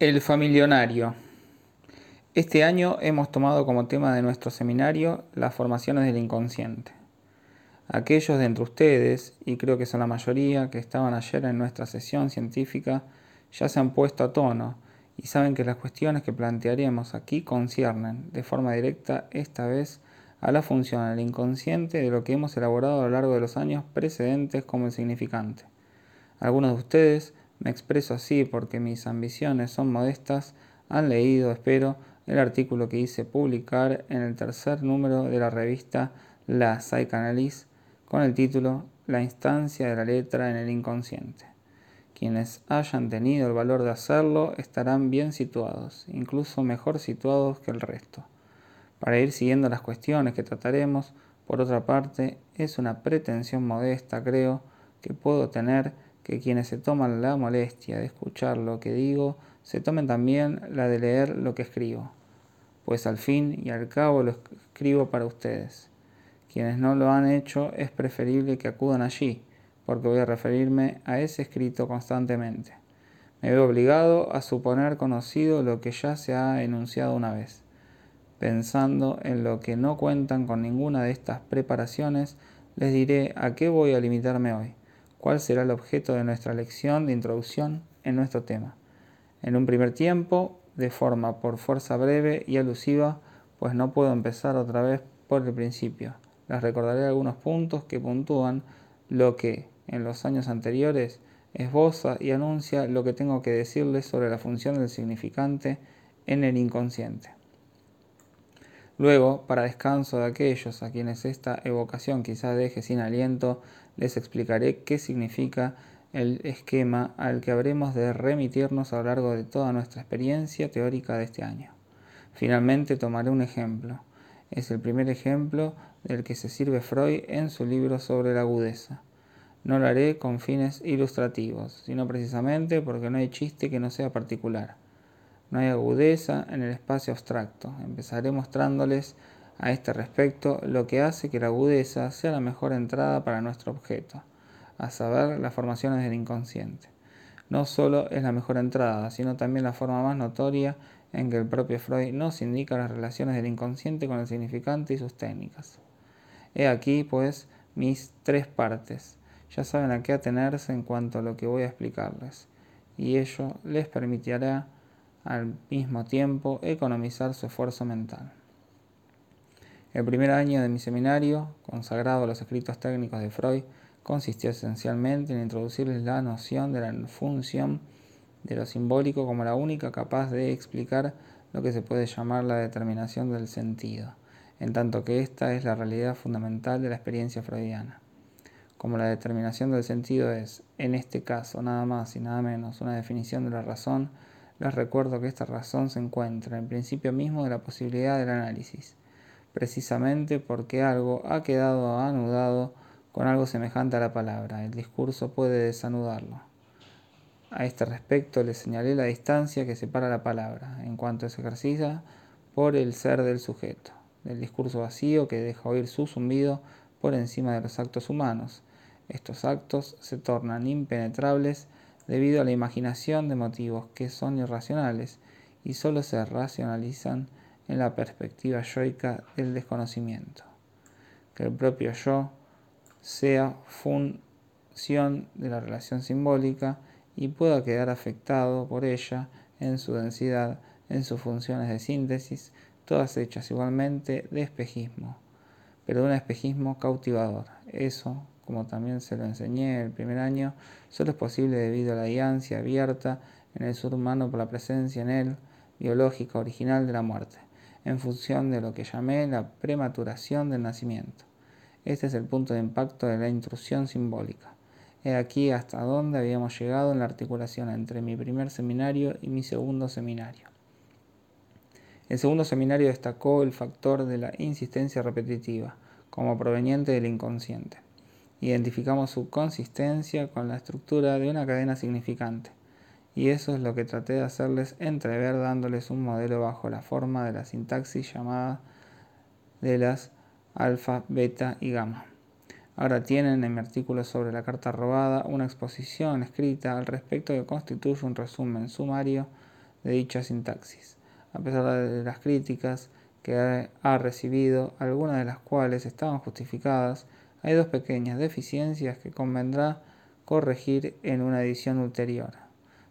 El familionario. Este año hemos tomado como tema de nuestro seminario las formaciones del inconsciente. Aquellos de entre ustedes, y creo que son la mayoría, que estaban ayer en nuestra sesión científica, ya se han puesto a tono y saben que las cuestiones que plantearemos aquí conciernen, de forma directa esta vez, a la función del inconsciente de lo que hemos elaborado a lo largo de los años precedentes como el significante. Algunos de ustedes me expreso así porque mis ambiciones son modestas. Han leído, espero, el artículo que hice publicar en el tercer número de la revista La Psychanalyse con el título La instancia de la letra en el inconsciente. Quienes hayan tenido el valor de hacerlo estarán bien situados, incluso mejor situados que el resto. Para ir siguiendo las cuestiones que trataremos, por otra parte, es una pretensión modesta, creo, que puedo tener que quienes se toman la molestia de escuchar lo que digo, se tomen también la de leer lo que escribo, pues al fin y al cabo lo escribo para ustedes. Quienes no lo han hecho es preferible que acudan allí, porque voy a referirme a ese escrito constantemente. Me veo obligado a suponer conocido lo que ya se ha enunciado una vez. Pensando en lo que no cuentan con ninguna de estas preparaciones, les diré a qué voy a limitarme hoy cuál será el objeto de nuestra lección de introducción en nuestro tema. En un primer tiempo, de forma por fuerza breve y alusiva, pues no puedo empezar otra vez por el principio. Les recordaré algunos puntos que puntúan lo que en los años anteriores esboza y anuncia lo que tengo que decirles sobre la función del significante en el inconsciente. Luego, para descanso de aquellos a quienes esta evocación quizá deje sin aliento, les explicaré qué significa el esquema al que habremos de remitirnos a lo largo de toda nuestra experiencia teórica de este año. Finalmente tomaré un ejemplo. Es el primer ejemplo del que se sirve Freud en su libro sobre la agudeza. No lo haré con fines ilustrativos, sino precisamente porque no hay chiste que no sea particular. No hay agudeza en el espacio abstracto. Empezaré mostrándoles a este respecto lo que hace que la agudeza sea la mejor entrada para nuestro objeto, a saber, las formaciones del inconsciente. No solo es la mejor entrada, sino también la forma más notoria en que el propio Freud nos indica las relaciones del inconsciente con el significante y sus técnicas. He aquí, pues, mis tres partes. Ya saben a qué atenerse en cuanto a lo que voy a explicarles, y ello les permitirá al mismo tiempo economizar su esfuerzo mental. El primer año de mi seminario, consagrado a los escritos técnicos de Freud, consistió esencialmente en introducirles la noción de la función de lo simbólico como la única capaz de explicar lo que se puede llamar la determinación del sentido, en tanto que esta es la realidad fundamental de la experiencia freudiana. Como la determinación del sentido es, en este caso, nada más y nada menos una definición de la razón, les recuerdo que esta razón se encuentra en principio mismo de la posibilidad del análisis, precisamente porque algo ha quedado anudado con algo semejante a la palabra. El discurso puede desanudarlo. A este respecto le señalé la distancia que separa la palabra, en cuanto se ejercita por el ser del sujeto, del discurso vacío que deja oír su zumbido por encima de los actos humanos. Estos actos se tornan impenetrables debido a la imaginación de motivos que son irracionales y solo se racionalizan en la perspectiva yoica del desconocimiento. Que el propio yo sea función de la relación simbólica y pueda quedar afectado por ella en su densidad, en sus funciones de síntesis, todas hechas igualmente de espejismo, pero de un espejismo cautivador. Eso como también se lo enseñé el primer año, solo es posible debido a la guianza abierta en el sur humano por la presencia en él biológica original de la muerte, en función de lo que llamé la prematuración del nacimiento. Este es el punto de impacto de la intrusión simbólica. He aquí hasta dónde habíamos llegado en la articulación entre mi primer seminario y mi segundo seminario. El segundo seminario destacó el factor de la insistencia repetitiva como proveniente del inconsciente identificamos su consistencia con la estructura de una cadena significante. Y eso es lo que traté de hacerles entrever dándoles un modelo bajo la forma de la sintaxis llamada de las alfa, beta y gamma. Ahora tienen en mi artículo sobre la carta robada una exposición escrita al respecto que constituye un resumen sumario de dicha sintaxis, a pesar de las críticas que ha recibido, algunas de las cuales estaban justificadas, hay dos pequeñas deficiencias que convendrá corregir en una edición ulterior.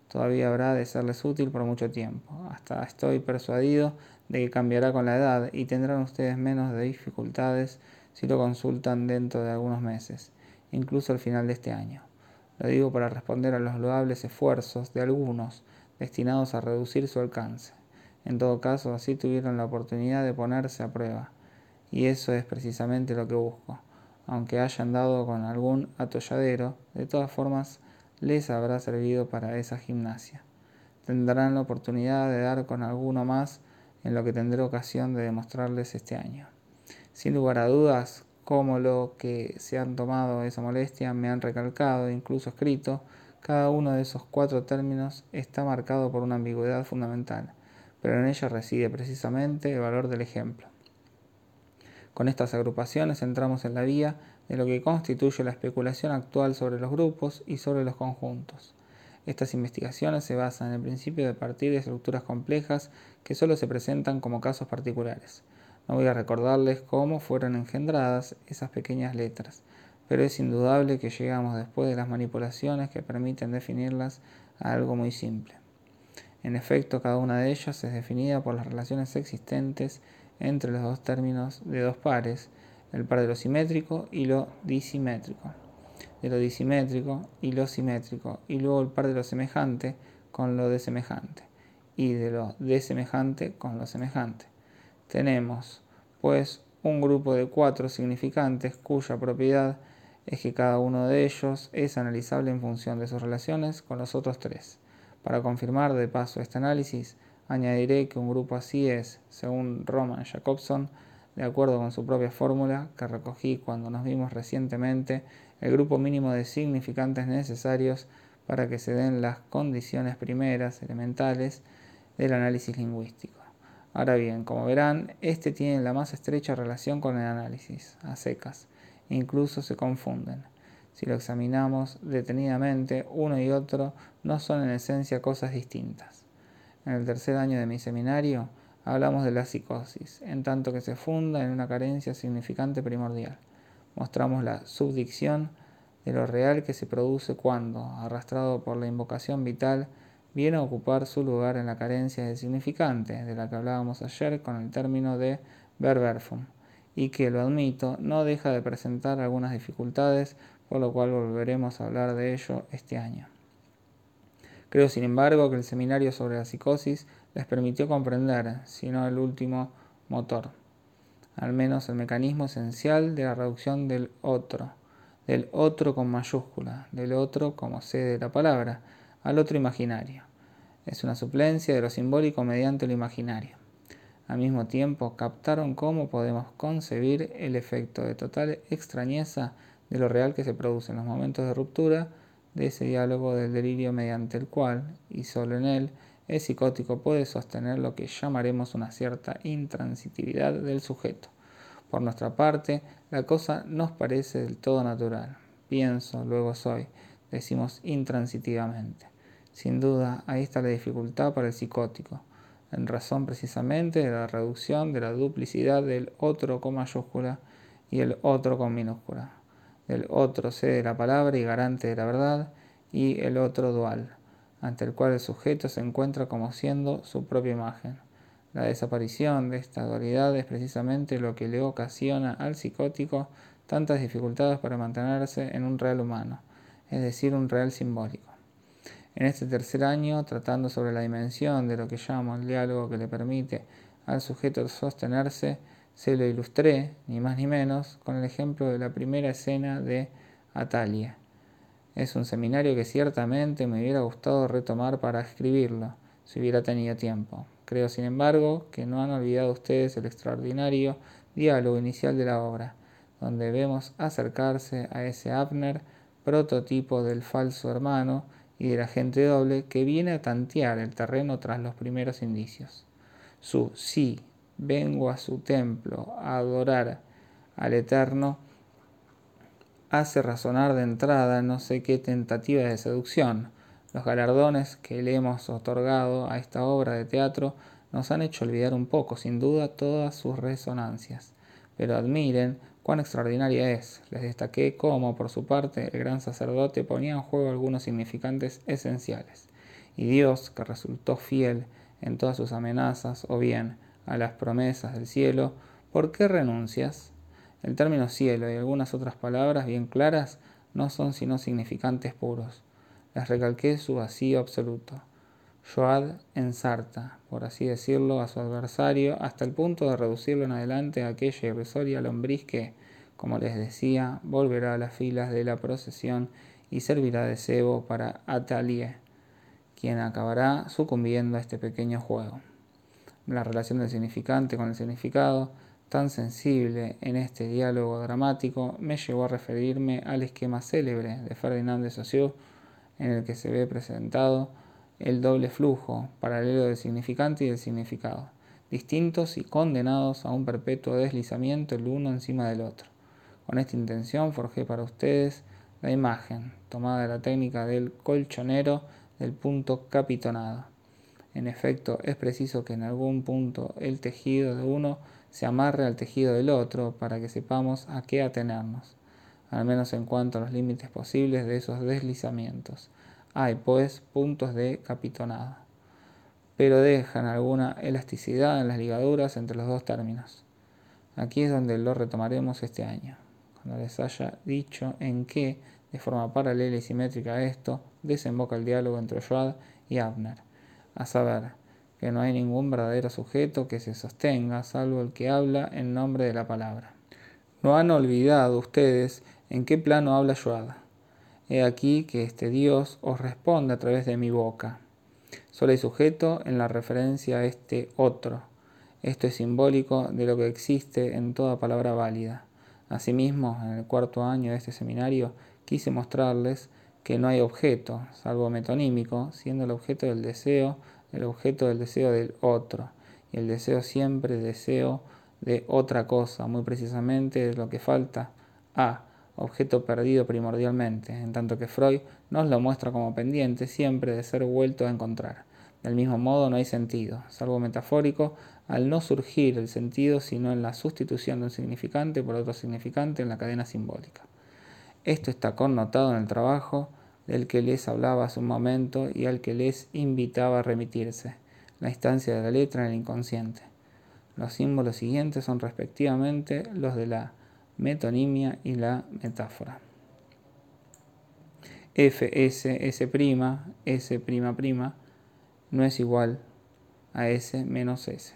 Todavía habrá de serles útil por mucho tiempo. Hasta estoy persuadido de que cambiará con la edad y tendrán ustedes menos dificultades si lo consultan dentro de algunos meses, incluso al final de este año. Lo digo para responder a los loables esfuerzos de algunos destinados a reducir su alcance. En todo caso, así tuvieron la oportunidad de ponerse a prueba. Y eso es precisamente lo que busco. Aunque hayan dado con algún atolladero, de todas formas les habrá servido para esa gimnasia. Tendrán la oportunidad de dar con alguno más en lo que tendré ocasión de demostrarles este año. Sin lugar a dudas, como lo que se han tomado esa molestia me han recalcado, incluso escrito, cada uno de esos cuatro términos está marcado por una ambigüedad fundamental, pero en ella reside precisamente el valor del ejemplo. Con estas agrupaciones entramos en la vía de lo que constituye la especulación actual sobre los grupos y sobre los conjuntos. Estas investigaciones se basan en el principio de partir de estructuras complejas que solo se presentan como casos particulares. No voy a recordarles cómo fueron engendradas esas pequeñas letras, pero es indudable que llegamos después de las manipulaciones que permiten definirlas a algo muy simple. En efecto, cada una de ellas es definida por las relaciones existentes entre los dos términos de dos pares, el par de lo simétrico y lo disimétrico de lo disimétrico y lo simétrico, y luego el par de lo semejante con lo desemejante, y de lo desemejante con lo semejante. Tenemos, pues, un grupo de cuatro significantes cuya propiedad es que cada uno de ellos es analizable en función de sus relaciones con los otros tres. Para confirmar de paso este análisis, añadiré que un grupo así es, según Roman Jacobson, de acuerdo con su propia fórmula que recogí cuando nos vimos recientemente el grupo mínimo de significantes necesarios para que se den las condiciones primeras, elementales, del análisis lingüístico. Ahora bien, como verán, este tiene la más estrecha relación con el análisis, a secas, incluso se confunden. Si lo examinamos detenidamente, uno y otro no son en esencia cosas distintas. En el tercer año de mi seminario hablamos de la psicosis, en tanto que se funda en una carencia significante primordial mostramos la subdicción de lo real que se produce cuando, arrastrado por la invocación vital, viene a ocupar su lugar en la carencia de significante, de la que hablábamos ayer con el término de verberfum, y que, lo admito, no deja de presentar algunas dificultades, por lo cual volveremos a hablar de ello este año. Creo, sin embargo, que el seminario sobre la psicosis les permitió comprender, si no el último motor al menos el mecanismo esencial de la reducción del otro, del otro con mayúscula, del otro como sede de la palabra, al otro imaginario. Es una suplencia de lo simbólico mediante lo imaginario. Al mismo tiempo, captaron cómo podemos concebir el efecto de total extrañeza de lo real que se produce en los momentos de ruptura de ese diálogo del delirio mediante el cual, y solo en él, el psicótico puede sostener lo que llamaremos una cierta intransitividad del sujeto. Por nuestra parte, la cosa nos parece del todo natural. Pienso, luego soy, decimos intransitivamente. Sin duda, ahí está la dificultad para el psicótico, en razón precisamente de la reducción de la duplicidad del otro con mayúscula y el otro con minúscula. Del otro sede la palabra y garante de la verdad, y el otro dual ante el cual el sujeto se encuentra como siendo su propia imagen. La desaparición de esta dualidad es precisamente lo que le ocasiona al psicótico tantas dificultades para mantenerse en un real humano, es decir, un real simbólico. En este tercer año, tratando sobre la dimensión de lo que llamo el diálogo que le permite al sujeto sostenerse, se lo ilustré, ni más ni menos, con el ejemplo de la primera escena de Atalia es un seminario que ciertamente me hubiera gustado retomar para escribirlo, si hubiera tenido tiempo. Creo, sin embargo, que no han olvidado ustedes el extraordinario diálogo inicial de la obra, donde vemos acercarse a ese Abner, prototipo del falso hermano y del agente doble que viene a tantear el terreno tras los primeros indicios. Su sí, vengo a su templo a adorar al Eterno, hace razonar de entrada no sé qué tentativa de seducción. Los galardones que le hemos otorgado a esta obra de teatro nos han hecho olvidar un poco, sin duda, todas sus resonancias. Pero admiren cuán extraordinaria es. Les destaqué cómo, por su parte, el gran sacerdote ponía en juego algunos significantes esenciales. Y Dios, que resultó fiel en todas sus amenazas, o bien a las promesas del cielo, ¿por qué renuncias? El término cielo y algunas otras palabras bien claras no son sino significantes puros. Les recalqué su vacío absoluto. Joad ensarta, por así decirlo, a su adversario hasta el punto de reducirlo en adelante a aquella irrisoria lombriz que, como les decía, volverá a las filas de la procesión y servirá de cebo para Atalier, quien acabará sucumbiendo a este pequeño juego. La relación del significante con el significado, tan sensible en este diálogo dramático, me llevó a referirme al esquema célebre de Ferdinand de Saussure, en el que se ve presentado el doble flujo paralelo del significante y del significado, distintos y condenados a un perpetuo deslizamiento el uno encima del otro. Con esta intención forjé para ustedes la imagen, tomada de la técnica del colchonero del punto capitonado. En efecto, es preciso que en algún punto el tejido de uno se amarre al tejido del otro para que sepamos a qué atenernos, al menos en cuanto a los límites posibles de esos deslizamientos. Hay, pues, puntos de capitonado, pero dejan alguna elasticidad en las ligaduras entre los dos términos. Aquí es donde lo retomaremos este año, cuando les haya dicho en qué, de forma paralela y simétrica a esto, desemboca el diálogo entre Joad y Abner, a saber, que no hay ningún verdadero sujeto que se sostenga, salvo el que habla en nombre de la palabra. No han olvidado ustedes en qué plano habla Joad He aquí que este Dios os responde a través de mi boca. Solo hay sujeto en la referencia a este otro. Esto es simbólico de lo que existe en toda palabra válida. Asimismo, en el cuarto año de este seminario, quise mostrarles que no hay objeto, salvo metonímico, siendo el objeto del deseo el objeto del deseo del otro. Y el deseo siempre deseo de otra cosa, muy precisamente de lo que falta a objeto perdido primordialmente, en tanto que Freud nos lo muestra como pendiente siempre de ser vuelto a encontrar. Del mismo modo no hay sentido, salvo metafórico, al no surgir el sentido sino en la sustitución de un significante por otro significante en la cadena simbólica. Esto está connotado en el trabajo del que les hablaba hace un momento y al que les invitaba a remitirse, la instancia de la letra en el inconsciente. Los símbolos siguientes son respectivamente los de la metonimia y la metáfora. F, S, S', S', no es igual a S menos S.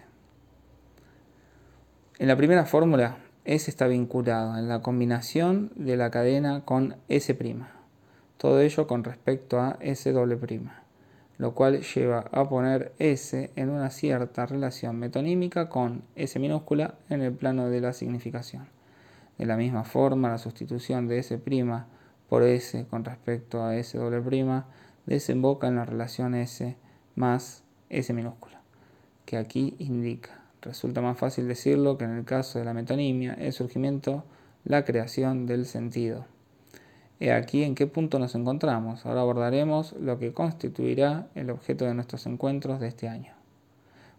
En la primera fórmula, S está vinculado en la combinación de la cadena con S'. Todo ello con respecto a S lo cual lleva a poner S en una cierta relación metonímica con S minúscula en el plano de la significación. De la misma forma, la sustitución de S' por S con respecto a S desemboca en la relación S más S minúscula, que aquí indica. Resulta más fácil decirlo que en el caso de la metonimia, el surgimiento, la creación del sentido. He aquí en qué punto nos encontramos. Ahora abordaremos lo que constituirá el objeto de nuestros encuentros de este año.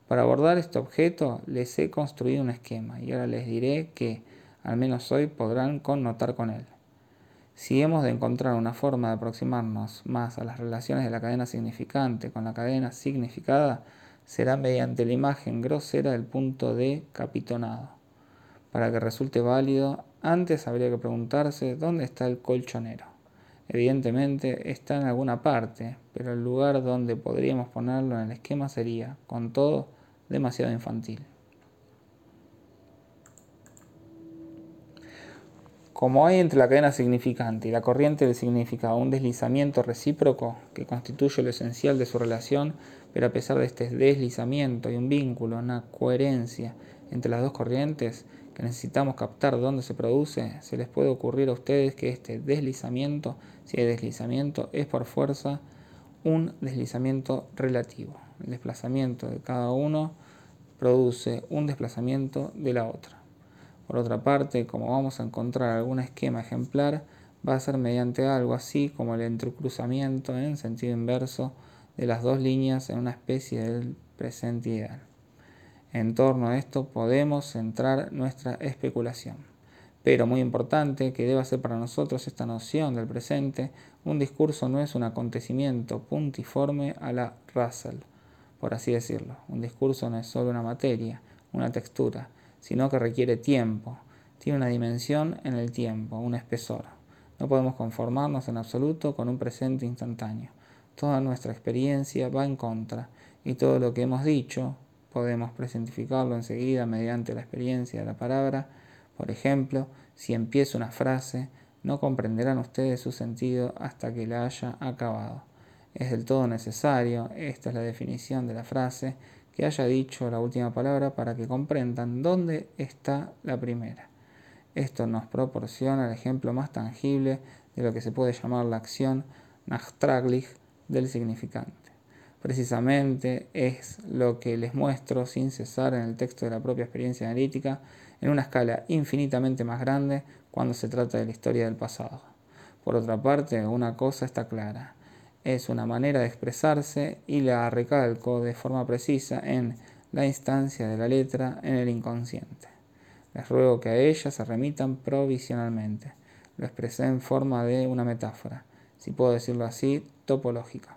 Para abordar este objeto les he construido un esquema y ahora les diré que al menos hoy podrán connotar con él. Si hemos de encontrar una forma de aproximarnos más a las relaciones de la cadena significante con la cadena significada, será mediante la imagen grosera del punto de capitonado. Para que resulte válido, antes habría que preguntarse dónde está el colchonero. Evidentemente está en alguna parte, pero el lugar donde podríamos ponerlo en el esquema sería, con todo, demasiado infantil. Como hay entre la cadena significante y la corriente del significado un deslizamiento recíproco que constituye lo esencial de su relación, pero a pesar de este deslizamiento hay un vínculo, una coherencia entre las dos corrientes que necesitamos captar dónde se produce, se les puede ocurrir a ustedes que este deslizamiento, si hay deslizamiento, es por fuerza un deslizamiento relativo. El desplazamiento de cada uno produce un desplazamiento de la otra. Por otra parte, como vamos a encontrar algún esquema ejemplar, va a ser mediante algo así como el entrecruzamiento en sentido inverso de las dos líneas en una especie del presente ideal. En torno a esto podemos centrar nuestra especulación. Pero muy importante que deba ser para nosotros esta noción del presente, un discurso no es un acontecimiento puntiforme a la Russell, por así decirlo. Un discurso no es solo una materia, una textura, sino que requiere tiempo, tiene una dimensión en el tiempo, un espesor. No podemos conformarnos en absoluto con un presente instantáneo. Toda nuestra experiencia va en contra y todo lo que hemos dicho podemos presentificarlo enseguida mediante la experiencia de la palabra. Por ejemplo, si empiezo una frase, no comprenderán ustedes su sentido hasta que la haya acabado. Es del todo necesario, esta es la definición de la frase, que haya dicho la última palabra para que comprendan dónde está la primera. Esto nos proporciona el ejemplo más tangible de lo que se puede llamar la acción nachtraglich del significante. Precisamente es lo que les muestro sin cesar en el texto de la propia experiencia analítica en una escala infinitamente más grande cuando se trata de la historia del pasado. Por otra parte, una cosa está clara. Es una manera de expresarse y la recalco de forma precisa en la instancia de la letra en el inconsciente. Les ruego que a ella se remitan provisionalmente. Lo expresé en forma de una metáfora, si puedo decirlo así, topológica.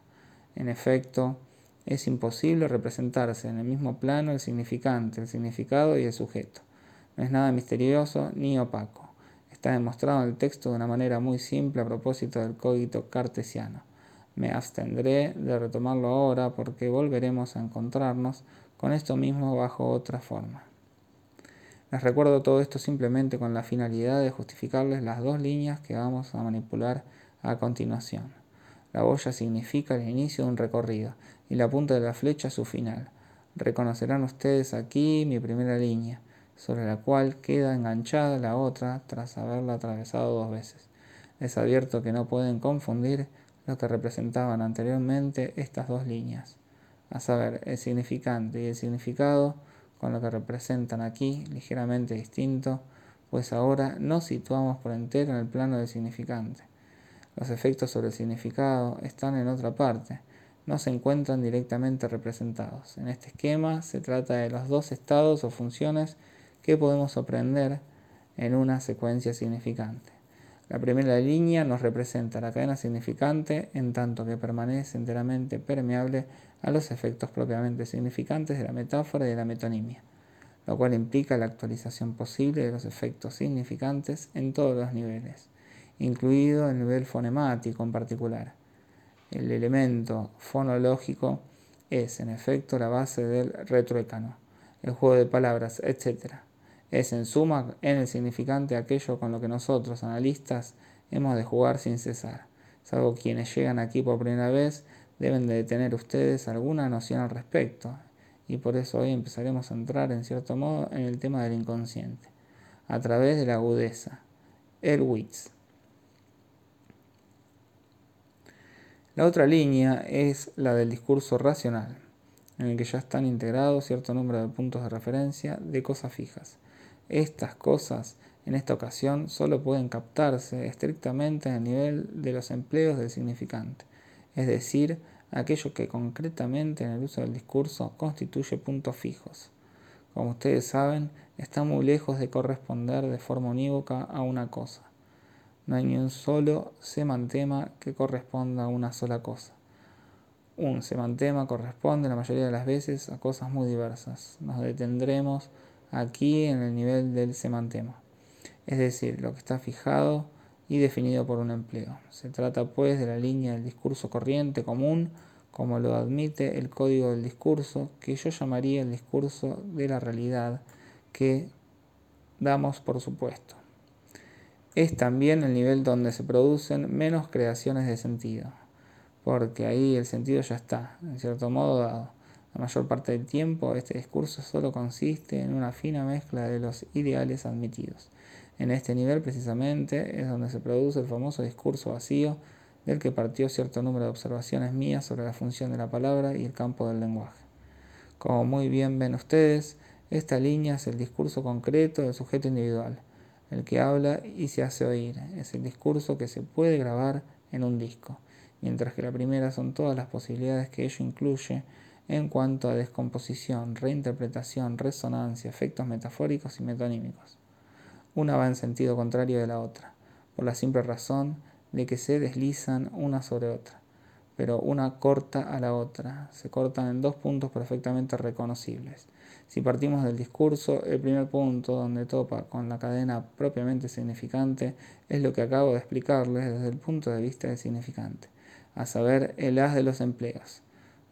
En efecto, es imposible representarse en el mismo plano el significante, el significado y el sujeto. No es nada misterioso ni opaco. Está demostrado en el texto de una manera muy simple a propósito del código cartesiano. Me abstendré de retomarlo ahora porque volveremos a encontrarnos con esto mismo bajo otra forma. Les recuerdo todo esto simplemente con la finalidad de justificarles las dos líneas que vamos a manipular a continuación. La boya significa el inicio de un recorrido y la punta de la flecha su final. Reconocerán ustedes aquí mi primera línea, sobre la cual queda enganchada la otra tras haberla atravesado dos veces. Les advierto que no pueden confundir lo que representaban anteriormente estas dos líneas, a saber, el significante y el significado con lo que representan aquí, ligeramente distinto, pues ahora nos situamos por entero en el plano del significante. Los efectos sobre el significado están en otra parte, no se encuentran directamente representados. En este esquema se trata de los dos estados o funciones que podemos aprender en una secuencia significante. La primera línea nos representa la cadena significante en tanto que permanece enteramente permeable a los efectos propiamente significantes de la metáfora y de la metonimia, lo cual implica la actualización posible de los efectos significantes en todos los niveles, incluido el nivel fonemático en particular. El elemento fonológico es, en efecto, la base del retruécano, el juego de palabras, etc. Es, en suma, en el significante aquello con lo que nosotros, analistas, hemos de jugar sin cesar, salvo quienes llegan aquí por primera vez deben de tener ustedes alguna noción al respecto, y por eso hoy empezaremos a entrar en cierto modo en el tema del inconsciente, a través de la agudeza, el wits. La otra línea es la del discurso racional, en el que ya están integrados cierto número de puntos de referencia de cosas fijas. Estas cosas en esta ocasión solo pueden captarse estrictamente a nivel de los empleos del significante, es decir, aquello que concretamente en el uso del discurso constituye puntos fijos. Como ustedes saben, está muy lejos de corresponder de forma unívoca a una cosa. No hay ni un solo semantema que corresponda a una sola cosa. Un semantema corresponde la mayoría de las veces a cosas muy diversas. Nos detendremos aquí en el nivel del semantema, es decir, lo que está fijado y definido por un empleo. Se trata pues de la línea del discurso corriente común, como lo admite el código del discurso, que yo llamaría el discurso de la realidad, que damos por supuesto. Es también el nivel donde se producen menos creaciones de sentido, porque ahí el sentido ya está, en cierto modo dado. La mayor parte del tiempo este discurso solo consiste en una fina mezcla de los ideales admitidos. En este nivel precisamente es donde se produce el famoso discurso vacío del que partió cierto número de observaciones mías sobre la función de la palabra y el campo del lenguaje. Como muy bien ven ustedes, esta línea es el discurso concreto del sujeto individual. El que habla y se hace oír. Es el discurso que se puede grabar en un disco, mientras que la primera son todas las posibilidades que ello incluye en cuanto a descomposición, reinterpretación, resonancia, efectos metafóricos y metonímicos. Una va en sentido contrario de la otra, por la simple razón de que se deslizan una sobre otra, pero una corta a la otra, se cortan en dos puntos perfectamente reconocibles. Si partimos del discurso, el primer punto donde topa con la cadena propiamente significante es lo que acabo de explicarles desde el punto de vista del significante, a saber, el as de los empleos.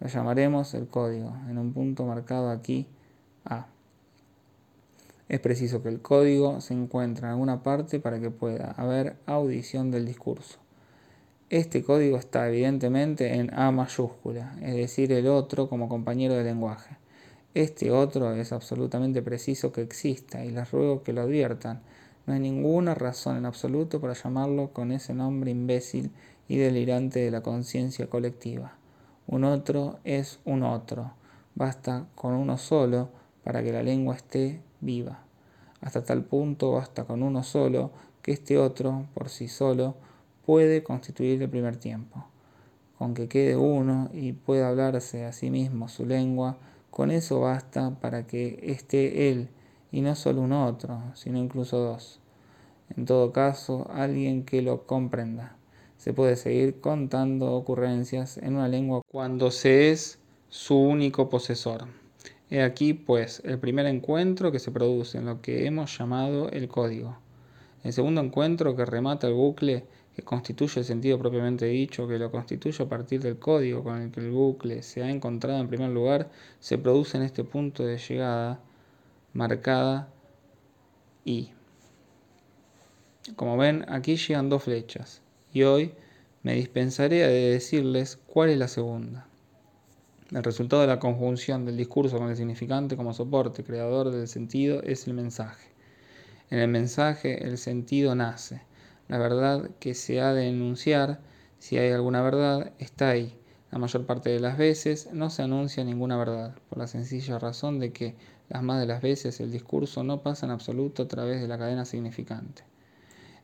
Lo llamaremos el código, en un punto marcado aquí A. Es preciso que el código se encuentre en alguna parte para que pueda haber audición del discurso. Este código está evidentemente en A mayúscula, es decir, el otro como compañero de lenguaje. Este otro es absolutamente preciso que exista y les ruego que lo adviertan. No hay ninguna razón en absoluto para llamarlo con ese nombre imbécil y delirante de la conciencia colectiva. Un otro es un otro. Basta con uno solo para que la lengua esté viva. Hasta tal punto basta con uno solo que este otro, por sí solo, puede constituir el primer tiempo. Con que quede uno y pueda hablarse a sí mismo su lengua, con eso basta para que esté él y no solo un otro, sino incluso dos. En todo caso, alguien que lo comprenda se puede seguir contando ocurrencias en una lengua cuando se es su único posesor. He aquí, pues, el primer encuentro que se produce en lo que hemos llamado el código. El segundo encuentro que remata el bucle que constituye el sentido propiamente dicho, que lo constituye a partir del código con el que el bucle se ha encontrado en primer lugar, se produce en este punto de llegada marcada I. Como ven, aquí llegan dos flechas y hoy me dispensaré de decirles cuál es la segunda. El resultado de la conjunción del discurso con el significante como soporte creador del sentido es el mensaje. En el mensaje el sentido nace. La verdad que se ha de enunciar, si hay alguna verdad, está ahí. La mayor parte de las veces no se anuncia ninguna verdad, por la sencilla razón de que las más de las veces el discurso no pasa en absoluto a través de la cadena significante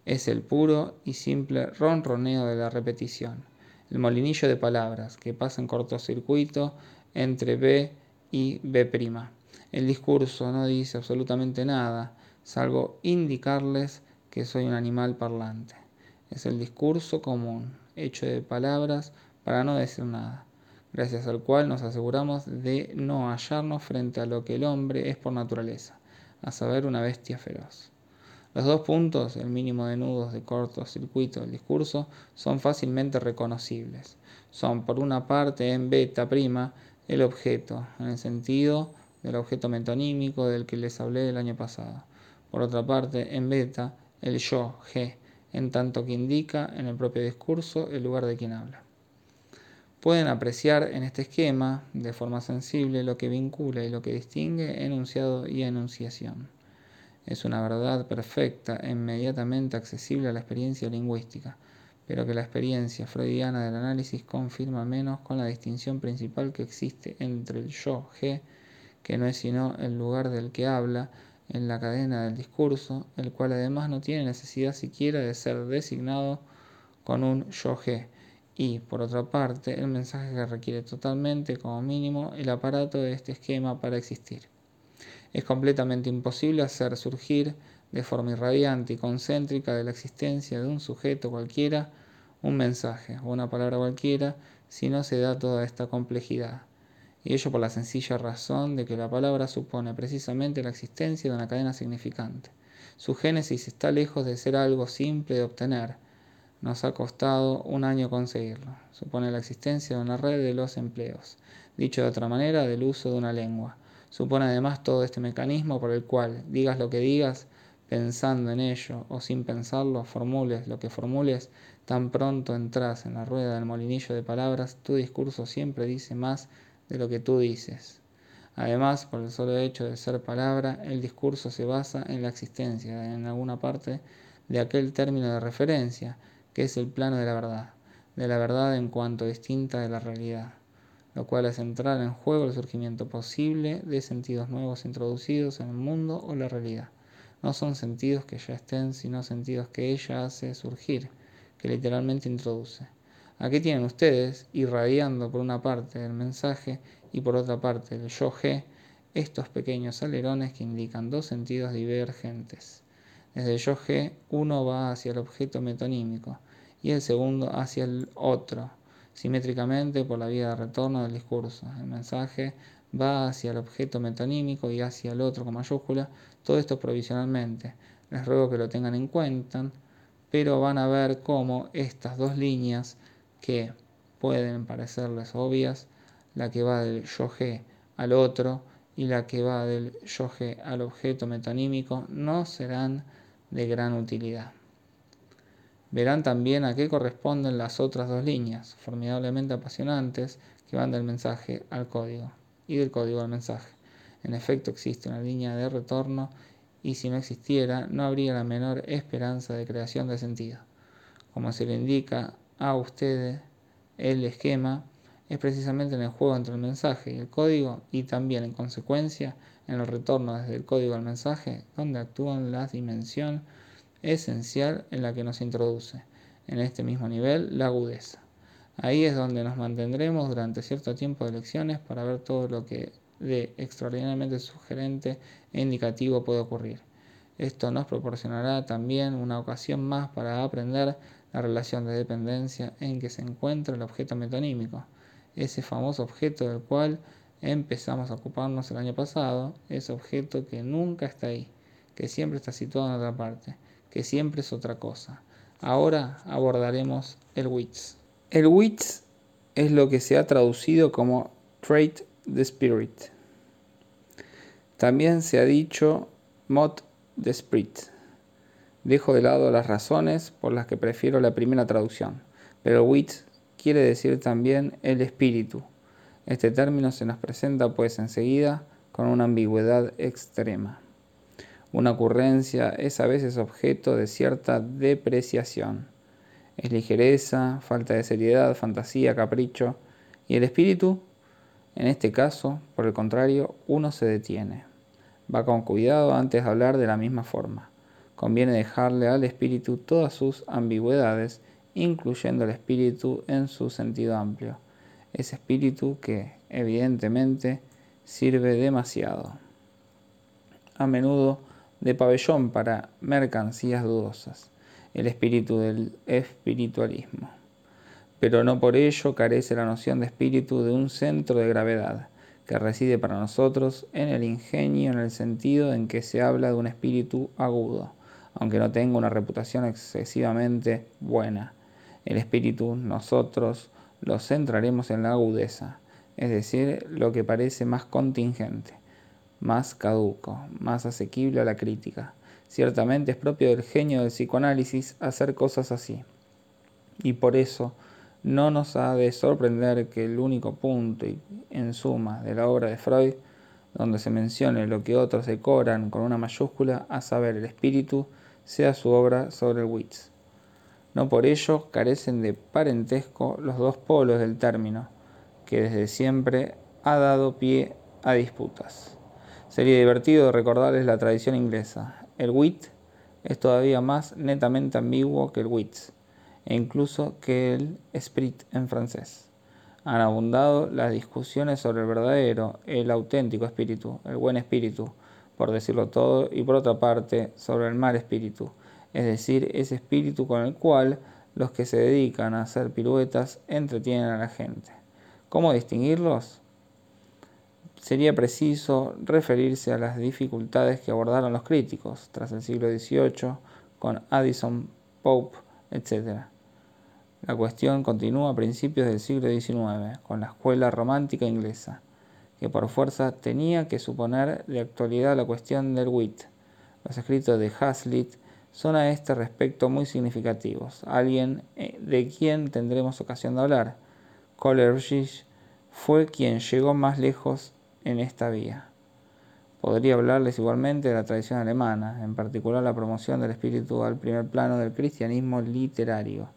es el puro y simple ronroneo de la repetición, el molinillo de palabras que pasa en cortocircuito entre B y B'. El discurso no dice absolutamente nada, salvo indicarles que soy un animal parlante. Es el discurso común, hecho de palabras para no decir nada, gracias al cual nos aseguramos de no hallarnos frente a lo que el hombre es por naturaleza, a saber, una bestia feroz. Los dos puntos, el mínimo de nudos de cortocircuito del discurso, son fácilmente reconocibles. Son, por una parte, en beta prima, el objeto, en el sentido del objeto metonímico del que les hablé el año pasado. Por otra parte, en beta, el yo, G, en tanto que indica en el propio discurso el lugar de quien habla. Pueden apreciar en este esquema, de forma sensible, lo que vincula y lo que distingue enunciado y enunciación es una verdad perfecta e inmediatamente accesible a la experiencia lingüística, pero que la experiencia freudiana del análisis confirma menos con la distinción principal que existe entre el yo G, que no es sino el lugar del que habla en la cadena del discurso, el cual además no tiene necesidad siquiera de ser designado con un yo G, y, por otra parte, el mensaje que requiere totalmente, como mínimo, el aparato de este esquema para existir. Es completamente imposible hacer surgir de forma irradiante y concéntrica de la existencia de un sujeto cualquiera un mensaje o una palabra cualquiera si no se da toda esta complejidad. Y ello por la sencilla razón de que la palabra supone precisamente la existencia de una cadena significante. Su génesis está lejos de ser algo simple de obtener. Nos ha costado un año conseguirlo. Supone la existencia de una red de los empleos. Dicho de otra manera, del uso de una lengua Supone además todo este mecanismo por el cual, digas lo que digas, pensando en ello o sin pensarlo, formules lo que formules, tan pronto entras en la rueda del molinillo de palabras, tu discurso siempre dice más de lo que tú dices. Además, por el solo hecho de ser palabra, el discurso se basa en la existencia, en alguna parte, de aquel término de referencia, que es el plano de la verdad, de la verdad en cuanto distinta de la realidad lo cual es entrar en juego el surgimiento posible de sentidos nuevos introducidos en el mundo o la realidad. no son sentidos que ya estén, sino sentidos que ella hace surgir, que literalmente introduce. Aquí tienen ustedes, irradiando por una parte el mensaje y por otra parte el yo G, estos pequeños alerones que indican dos sentidos divergentes. Desde el yo G, uno va hacia el objeto metonímico y el segundo hacia el otro, simétricamente por la vía de retorno del discurso. El mensaje va hacia el objeto metonímico y hacia el otro con mayúscula, todo esto provisionalmente. Les ruego que lo tengan en cuenta, pero van a ver cómo estas dos líneas que pueden parecerles obvias, la que va del yo G al otro y la que va del yo G al objeto metonímico, no serán de gran utilidad. Verán también a qué corresponden las otras dos líneas, formidablemente apasionantes, que van del mensaje al código y del código al mensaje. En efecto, existe una línea de retorno y si no existiera, no habría la menor esperanza de creación de sentido. Como se le indica a ustedes, el esquema es precisamente en el juego entre el mensaje y el código y también en consecuencia en el retorno desde el código al mensaje donde actúan la dimensión esencial en la que nos introduce, en este mismo nivel, la agudeza. Ahí es donde nos mantendremos durante cierto tiempo de lecciones para ver todo lo que de extraordinariamente sugerente e indicativo puede ocurrir. Esto nos proporcionará también una ocasión más para aprender la relación de dependencia en que se encuentra el objeto metonímico, ese famoso objeto del cual empezamos a ocuparnos el año pasado, ese objeto que nunca está ahí, que siempre está situado en otra parte, que siempre es otra cosa. Ahora abordaremos el WITS. El WITS es lo que se ha traducido como Trait the Spirit. También se ha dicho Mod the Spirit. Dejo de lado las razones por las que prefiero la primera traducción, pero WITS quiere decir también el espíritu. Este término se nos presenta pues enseguida con una ambigüedad extrema. Una ocurrencia es a veces objeto de cierta depreciación. Es ligereza, falta de seriedad, fantasía, capricho. ¿Y el espíritu? En este caso, por el contrario, uno se detiene. Va con cuidado antes de hablar de la misma forma. Conviene dejarle al espíritu todas sus ambigüedades, incluyendo el espíritu en su sentido amplio. Ese espíritu que, evidentemente, sirve demasiado. A menudo de pabellón para mercancías dudosas, el espíritu del espiritualismo. Pero no por ello carece la noción de espíritu de un centro de gravedad, que reside para nosotros en el ingenio en el sentido en que se habla de un espíritu agudo, aunque no tenga una reputación excesivamente buena. El espíritu nosotros lo centraremos en la agudeza, es decir, lo que parece más contingente más caduco, más asequible a la crítica. Ciertamente es propio del genio del psicoanálisis hacer cosas así. Y por eso no nos ha de sorprender que el único punto, en suma, de la obra de Freud, donde se mencione lo que otros decoran con una mayúscula, a saber, el espíritu, sea su obra sobre el wits. No por ello carecen de parentesco los dos polos del término, que desde siempre ha dado pie a disputas. Sería divertido recordarles la tradición inglesa. El wit es todavía más netamente ambiguo que el wits, e incluso que el esprit en francés. Han abundado las discusiones sobre el verdadero, el auténtico espíritu, el buen espíritu, por decirlo todo, y por otra parte sobre el mal espíritu, es decir, ese espíritu con el cual los que se dedican a hacer piruetas entretienen a la gente. ¿Cómo distinguirlos? sería preciso referirse a las dificultades que abordaron los críticos tras el siglo XVIII con Addison, Pope, etc. La cuestión continúa a principios del siglo XIX con la escuela romántica inglesa, que por fuerza tenía que suponer de actualidad la cuestión del wit. Los escritos de Hazlitt son a este respecto muy significativos, alguien eh, de quien tendremos ocasión de hablar. Coleridge fue quien llegó más lejos en esta vía. Podría hablarles igualmente de la tradición alemana, en particular la promoción del espíritu al primer plano del cristianismo literario.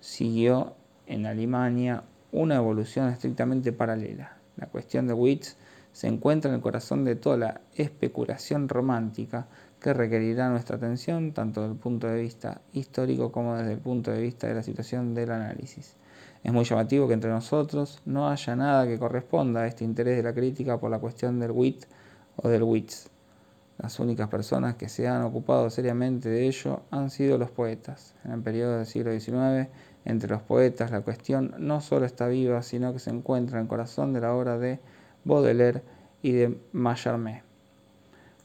Siguió en Alemania una evolución estrictamente paralela. La cuestión de Witz se encuentra en el corazón de toda la especulación romántica que requerirá nuestra atención tanto desde el punto de vista histórico como desde el punto de vista de la situación del análisis. Es muy llamativo que entre nosotros no haya nada que corresponda a este interés de la crítica por la cuestión del wit o del wits. Las únicas personas que se han ocupado seriamente de ello han sido los poetas. En el periodo del siglo XIX, entre los poetas la cuestión no solo está viva, sino que se encuentra en el corazón de la obra de Baudelaire y de Mallarmé.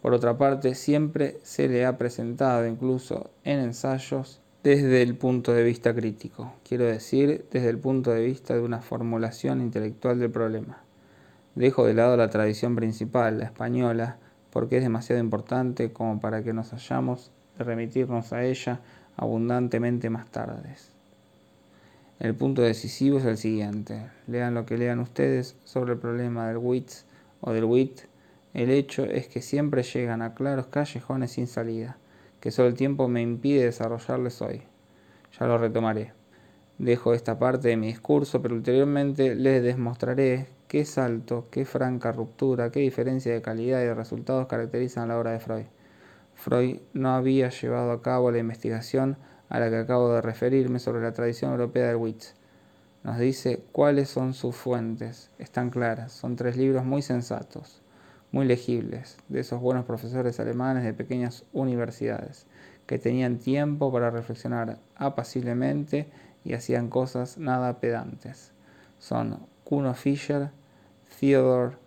Por otra parte, siempre se le ha presentado, incluso en ensayos, desde el punto de vista crítico, quiero decir, desde el punto de vista de una formulación intelectual del problema. Dejo de lado la tradición principal, la española, porque es demasiado importante como para que nos hayamos de remitirnos a ella abundantemente más tarde. El punto decisivo es el siguiente. Lean lo que lean ustedes sobre el problema del wits o del wit el hecho es que siempre llegan a claros callejones sin salida, que solo el tiempo me impide desarrollarles hoy. Ya lo retomaré. Dejo esta parte de mi discurso, pero ulteriormente les demostraré qué salto, qué franca ruptura, qué diferencia de calidad y de resultados caracterizan la obra de Freud. Freud no había llevado a cabo la investigación a la que acabo de referirme sobre la tradición europea del Witz. Nos dice cuáles son sus fuentes. Están claras. Son tres libros muy sensatos muy legibles, de esos buenos profesores alemanes de pequeñas universidades, que tenían tiempo para reflexionar apaciblemente y hacían cosas nada pedantes. Son Kuno Fischer, Theodor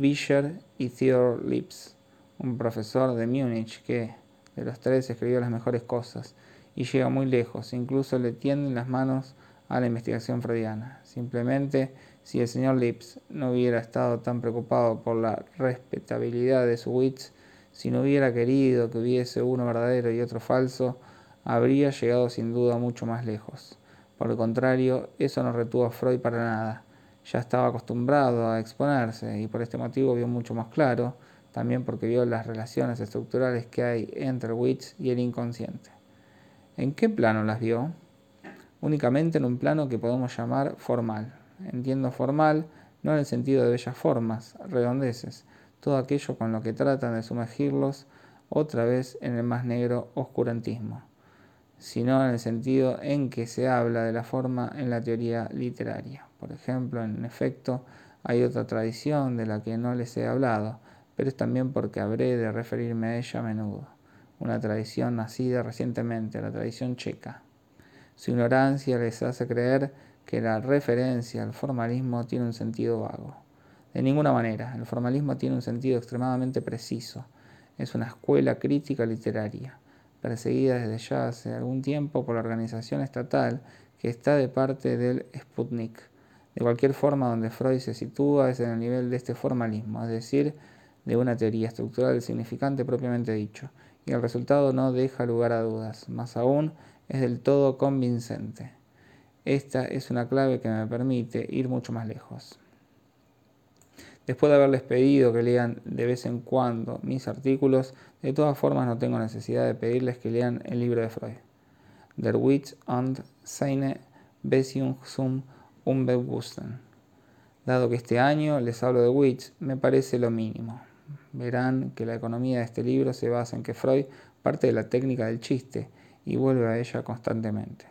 Fischer y Theodor Lips, un profesor de Múnich que de los tres escribió las mejores cosas y llega muy lejos, incluso le tienden las manos a la investigación freudiana. Simplemente si el señor Lips no hubiera estado tan preocupado por la respetabilidad de su wits, si no hubiera querido que hubiese uno verdadero y otro falso, habría llegado sin duda mucho más lejos. Por el contrario, eso no retuvo a Freud para nada. Ya estaba acostumbrado a exponerse y por este motivo vio mucho más claro, también porque vio las relaciones estructurales que hay entre el wits y el inconsciente. ¿En qué plano las vio? Únicamente en un plano que podemos llamar formal entiendo formal, no en el sentido de bellas formas, redondeces, todo aquello con lo que tratan de sumergirlos otra vez en el más negro oscurantismo, sino en el sentido en que se habla de la forma en la teoría literaria. Por ejemplo, en efecto, hay otra tradición de la que no les he hablado, pero es también porque habré de referirme a ella a menudo, una tradición nacida recientemente, la tradición checa. Su ignorancia les hace creer que la referencia al formalismo tiene un sentido vago. De ninguna manera, el formalismo tiene un sentido extremadamente preciso. Es una escuela crítica literaria, perseguida desde ya hace algún tiempo por la organización estatal que está de parte del Sputnik. De cualquier forma, donde Freud se sitúa es en el nivel de este formalismo, es decir, de una teoría estructural significante propiamente dicho, y el resultado no deja lugar a dudas, más aún es del todo convincente. Esta es una clave que me permite ir mucho más lejos. Después de haberles pedido que lean de vez en cuando mis artículos, de todas formas no tengo necesidad de pedirles que lean el libro de Freud. Der Witz und seine Beziehung zum Unbewussten. Dado que este año les hablo de Witz, me parece lo mínimo. Verán que la economía de este libro se basa en que Freud parte de la técnica del chiste y vuelve a ella constantemente.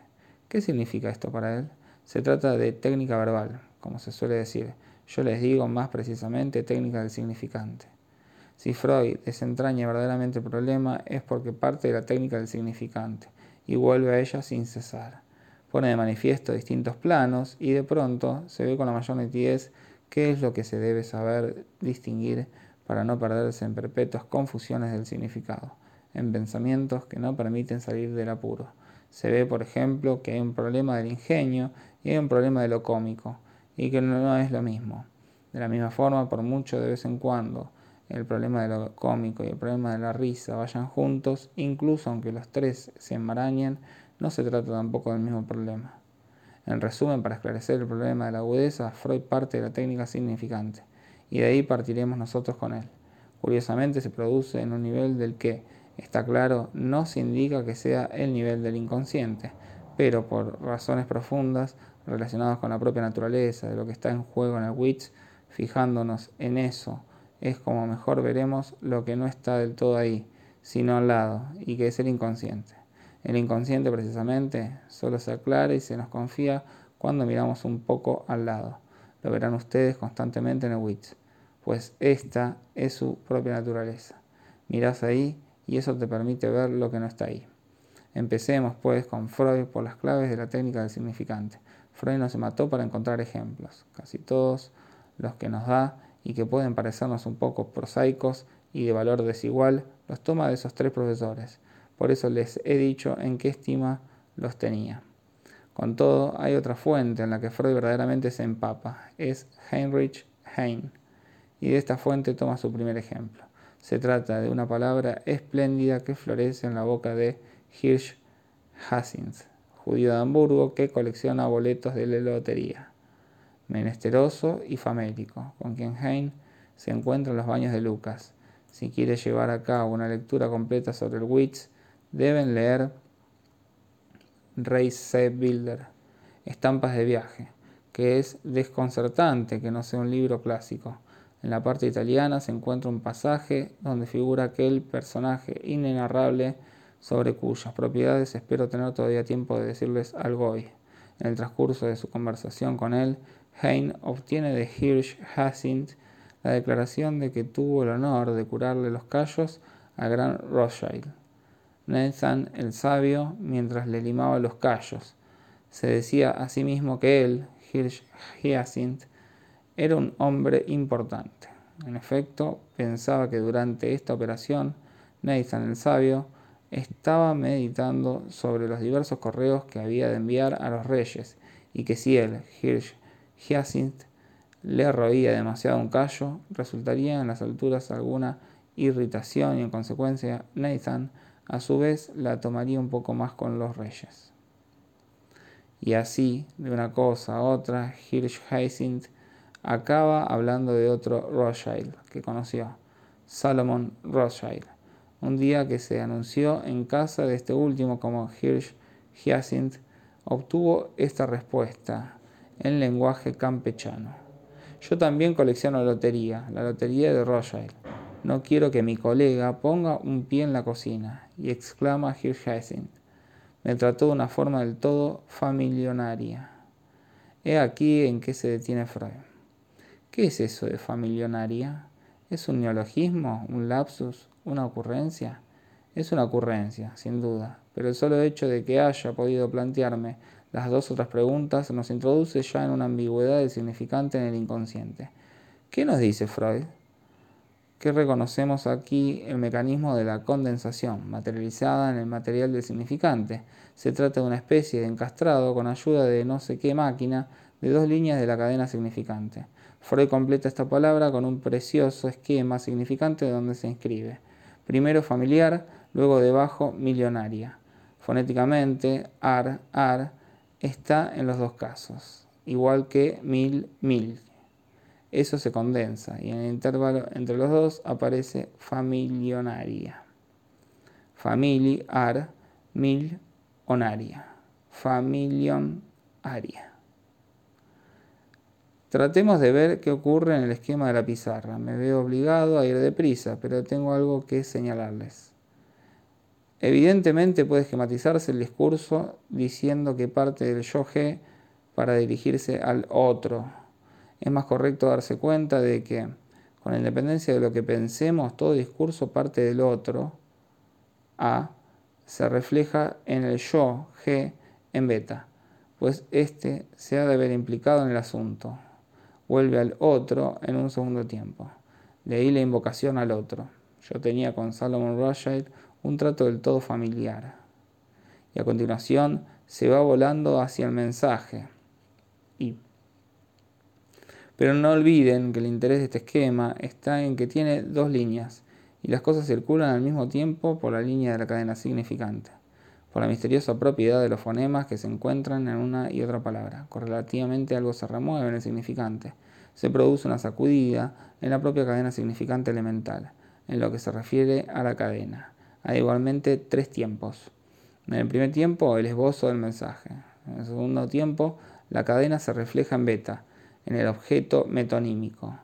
¿Qué significa esto para él? Se trata de técnica verbal, como se suele decir. Yo les digo más precisamente técnica del significante. Si Freud desentraña verdaderamente el problema es porque parte de la técnica del significante y vuelve a ella sin cesar. Pone de manifiesto distintos planos y de pronto se ve con la mayor nitidez qué es lo que se debe saber distinguir para no perderse en perpetuas confusiones del significado, en pensamientos que no permiten salir del apuro se ve, por ejemplo, que hay un problema del ingenio y hay un problema de lo cómico, y que no es lo mismo. De la misma forma, por mucho de vez en cuando el problema de lo cómico y el problema de la risa vayan juntos, incluso aunque los tres se enmarañen, no se trata tampoco del mismo problema. En resumen, para esclarecer el problema de la agudeza, Freud parte de la técnica significante, y de ahí partiremos nosotros con él. Curiosamente se produce en un nivel del que, Está claro, no se indica que sea el nivel del inconsciente, pero por razones profundas relacionadas con la propia naturaleza de lo que está en juego en el Witch, fijándonos en eso, es como mejor veremos lo que no está del todo ahí, sino al lado, y que es el inconsciente. El inconsciente precisamente solo se aclara y se nos confía cuando miramos un poco al lado. Lo verán ustedes constantemente en el WITS, pues esta es su propia naturaleza. Mirás ahí y eso te permite ver lo que no está ahí. Empecemos pues con Freud por las claves de la técnica del significante. Freud no se mató para encontrar ejemplos. Casi todos los que nos da y que pueden parecernos un poco prosaicos y de valor desigual, los toma de esos tres profesores. Por eso les he dicho en qué estima los tenía. Con todo, hay otra fuente en la que Freud verdaderamente se empapa, es Heinrich Heine, y de esta fuente toma su primer ejemplo. Se trata de una palabra espléndida que florece en la boca de Hirsch Hassins, judío de Hamburgo que colecciona boletos de la lotería. Menesteroso y famélico, con quien Heine se encuentra en los baños de Lucas. Si quiere llevar a cabo una lectura completa sobre el Witz, deben leer Reisebilder, Estampas de viaje, que es desconcertante que no sea un libro clásico. En la parte italiana se encuentra un pasaje donde figura aquel personaje inenarrable sobre cuyas propiedades espero tener todavía tiempo de decirles algo hoy. En el transcurso de su conversación con él, Heine obtiene de Hirsch Hassint la declaración de que tuvo el honor de curarle los callos al gran Rothschild. Nathan el sabio, mientras le limaba los callos, se decía a sí mismo que él, Hirsch Hyacinth, era un hombre importante. En efecto, pensaba que durante esta operación, Nathan el sabio estaba meditando sobre los diversos correos que había de enviar a los reyes y que si él, Hirsch Hyacinth le roía demasiado un callo, resultaría en las alturas alguna irritación y en consecuencia Nathan a su vez la tomaría un poco más con los reyes. Y así, de una cosa a otra, Hirsch Hyacinth acaba hablando de otro Rothschild que conoció, Salomon Rothschild, un día que se anunció en casa de este último como Hirsch Hyacinth, obtuvo esta respuesta en lenguaje campechano. Yo también colecciono lotería, la lotería de Rothschild. No quiero que mi colega ponga un pie en la cocina, y exclama Hirschhausen. Me trató de una forma del todo familionaria. He aquí en qué se detiene Freud. ¿Qué es eso de familionaria? ¿Es un neologismo, un lapsus, una ocurrencia? Es una ocurrencia, sin duda, pero el solo hecho de que haya podido plantearme las dos otras preguntas nos introduce ya en una ambigüedad del significante en el inconsciente. ¿Qué nos dice Freud? Que reconocemos aquí el mecanismo de la condensación, materializada en el material del significante. Se trata de una especie de encastrado con ayuda de no sé qué máquina de dos líneas de la cadena significante. Freud completa esta palabra con un precioso esquema significante donde se inscribe. Primero familiar, luego debajo millonaria. Fonéticamente, ar, ar, está en los dos casos, igual que mil, mil. Eso se condensa y en el intervalo entre los dos aparece familionaria. Familiar, mil, onaria. Familionaria. Tratemos de ver qué ocurre en el esquema de la pizarra. Me veo obligado a ir deprisa, pero tengo algo que señalarles. Evidentemente puede esquematizarse el discurso diciendo que parte del yo G para dirigirse al otro. Es más correcto darse cuenta de que, con independencia de lo que pensemos, todo discurso parte del otro, A, se refleja en el yo G en beta, pues éste se ha de ver implicado en el asunto. Vuelve al otro en un segundo tiempo. Ahí la invocación al otro. Yo tenía con Salomon Rothschild un trato del todo familiar. Y a continuación se va volando hacia el mensaje. Y, pero no olviden que el interés de este esquema está en que tiene dos líneas y las cosas circulan al mismo tiempo por la línea de la cadena significante, por la misteriosa propiedad de los fonemas que se encuentran en una y otra palabra. Correlativamente algo se remueve en el significante. Se produce una sacudida en la propia cadena significante elemental, en lo que se refiere a la cadena hay igualmente tres tiempos. En el primer tiempo, el esbozo del mensaje. En el segundo tiempo, la cadena se refleja en beta, en el objeto metonímico,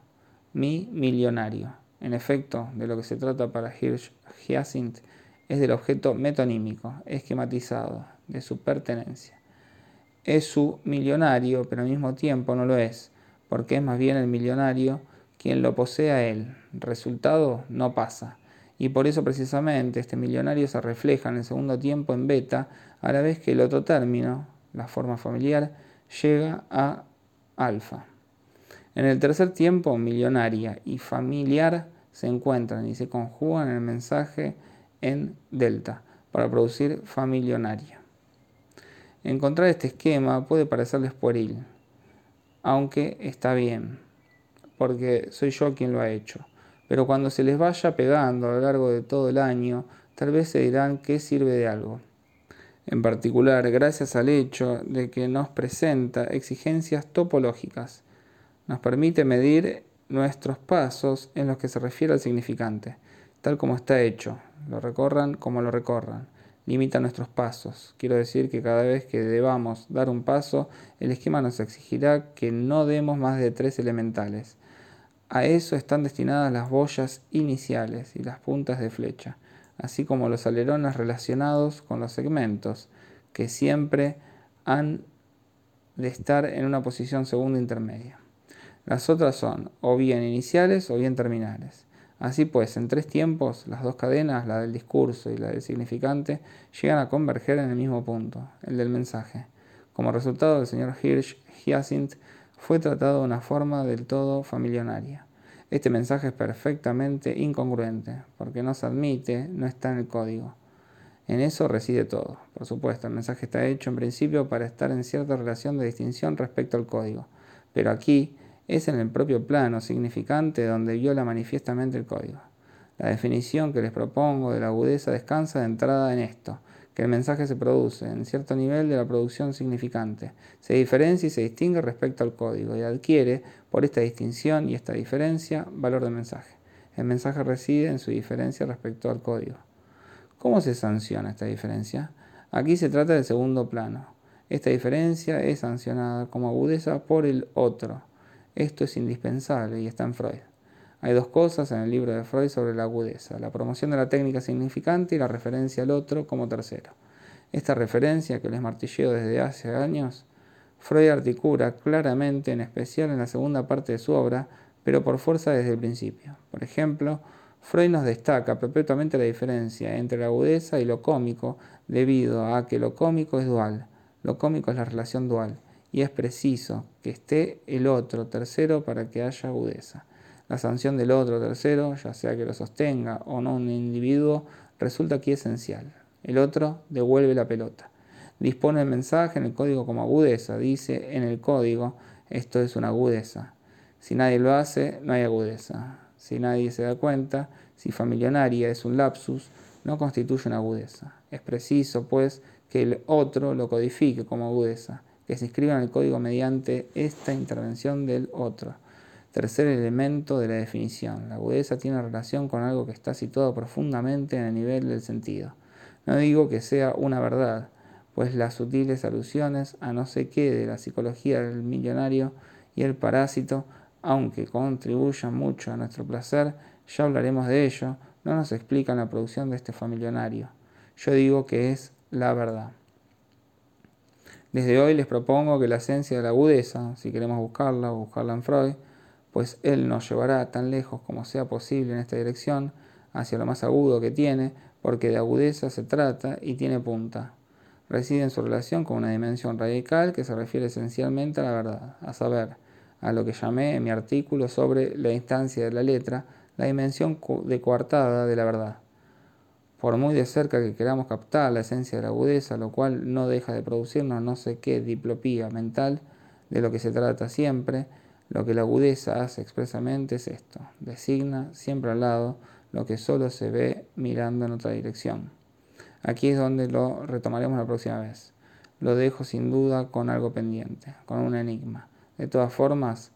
mi millonario. En efecto, de lo que se trata para Hirsch Hyacinth es del objeto metonímico, esquematizado, de su pertenencia. Es su millonario, pero al mismo tiempo no lo es, porque es más bien el millonario quien lo posee a él. Resultado, no pasa. Y por eso precisamente este millonario se refleja en el segundo tiempo en beta, a la vez que el otro término, la forma familiar, llega a alfa. En el tercer tiempo, millonaria y familiar se encuentran y se conjugan en el mensaje en delta para producir familionaria. Encontrar este esquema puede parecerles pueril, aunque está bien, porque soy yo quien lo ha hecho. Pero cuando se les vaya pegando a lo largo de todo el año, tal vez se dirán que sirve de algo. En particular, gracias al hecho de que nos presenta exigencias topológicas nos permite medir nuestros pasos en los que se refiere al significante, tal como está hecho, lo recorran como lo recorran. Limita nuestros pasos. Quiero decir que cada vez que debamos dar un paso, el esquema nos exigirá que no demos más de tres elementales. A eso están destinadas las boyas iniciales y las puntas de flecha, así como los alerones relacionados con los segmentos, que siempre han de estar en una posición segunda intermedia. Las otras son o bien iniciales o bien terminales. Así pues, en tres tiempos, las dos cadenas, la del discurso y la del significante, llegan a converger en el mismo punto, el del mensaje. Como resultado, el señor Hirsch Hyacinth fue tratado de una forma del todo familionaria. Este mensaje es perfectamente incongruente, porque no se admite, no está en el código. En eso reside todo. Por supuesto, el mensaje está hecho en principio para estar en cierta relación de distinción respecto al código. Pero aquí, es en el propio plano significante donde viola manifiestamente el código. La definición que les propongo de la agudeza descansa de entrada en esto, que el mensaje se produce en cierto nivel de la producción significante, se diferencia y se distingue respecto al código y adquiere, por esta distinción y esta diferencia, valor de mensaje. El mensaje reside en su diferencia respecto al código. ¿Cómo se sanciona esta diferencia? Aquí se trata del segundo plano. Esta diferencia es sancionada como agudeza por el otro esto es indispensable y está en Freud. Hay dos cosas en el libro de Freud sobre la agudeza, la promoción de la técnica significante y la referencia al otro como tercero. Esta referencia que les martilleo desde hace años, Freud articula claramente, en especial en la segunda parte de su obra, pero por fuerza desde el principio. Por ejemplo, Freud nos destaca perpetuamente la diferencia entre la agudeza y lo cómico debido a que lo cómico es dual. Lo cómico es la relación dual y es preciso que esté el otro tercero para que haya agudeza. La sanción del otro tercero, ya sea que lo sostenga o no un individuo, resulta aquí esencial. El otro devuelve la pelota. Dispone el mensaje en el código como agudeza. Dice en el código, esto es una agudeza. Si nadie lo hace, no hay agudeza. Si nadie se da cuenta, si familionaria es un lapsus, no constituye una agudeza. Es preciso, pues, que el otro lo codifique como agudeza que se inscriba en el código mediante esta intervención del otro. Tercer elemento de la definición. La agudeza tiene relación con algo que está situado profundamente en el nivel del sentido. No digo que sea una verdad, pues las sutiles alusiones a no sé qué de la psicología del millonario y el parásito, aunque contribuyan mucho a nuestro placer, ya hablaremos de ello, no nos explican la producción de este familionario. Yo digo que es la verdad. Desde hoy les propongo que la esencia de la agudeza, si queremos buscarla o buscarla en Freud, pues él nos llevará tan lejos como sea posible en esta dirección, hacia lo más agudo que tiene, porque de agudeza se trata y tiene punta. Reside en su relación con una dimensión radical que se refiere esencialmente a la verdad, a saber, a lo que llamé en mi artículo sobre la instancia de la letra, la dimensión de coartada de la verdad por muy de cerca que queramos captar la esencia de la agudeza, lo cual no deja de producirnos no sé qué diplopía mental, de lo que se trata siempre, lo que la agudeza hace expresamente es esto, designa siempre al lado lo que solo se ve mirando en otra dirección. Aquí es donde lo retomaremos la próxima vez. Lo dejo sin duda con algo pendiente, con un enigma. De todas formas,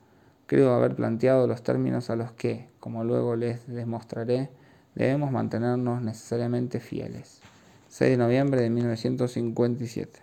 creo haber planteado los términos a los que, como luego les demostraré, debemos mantenernos necesariamente fieles. 6 de noviembre de 1957.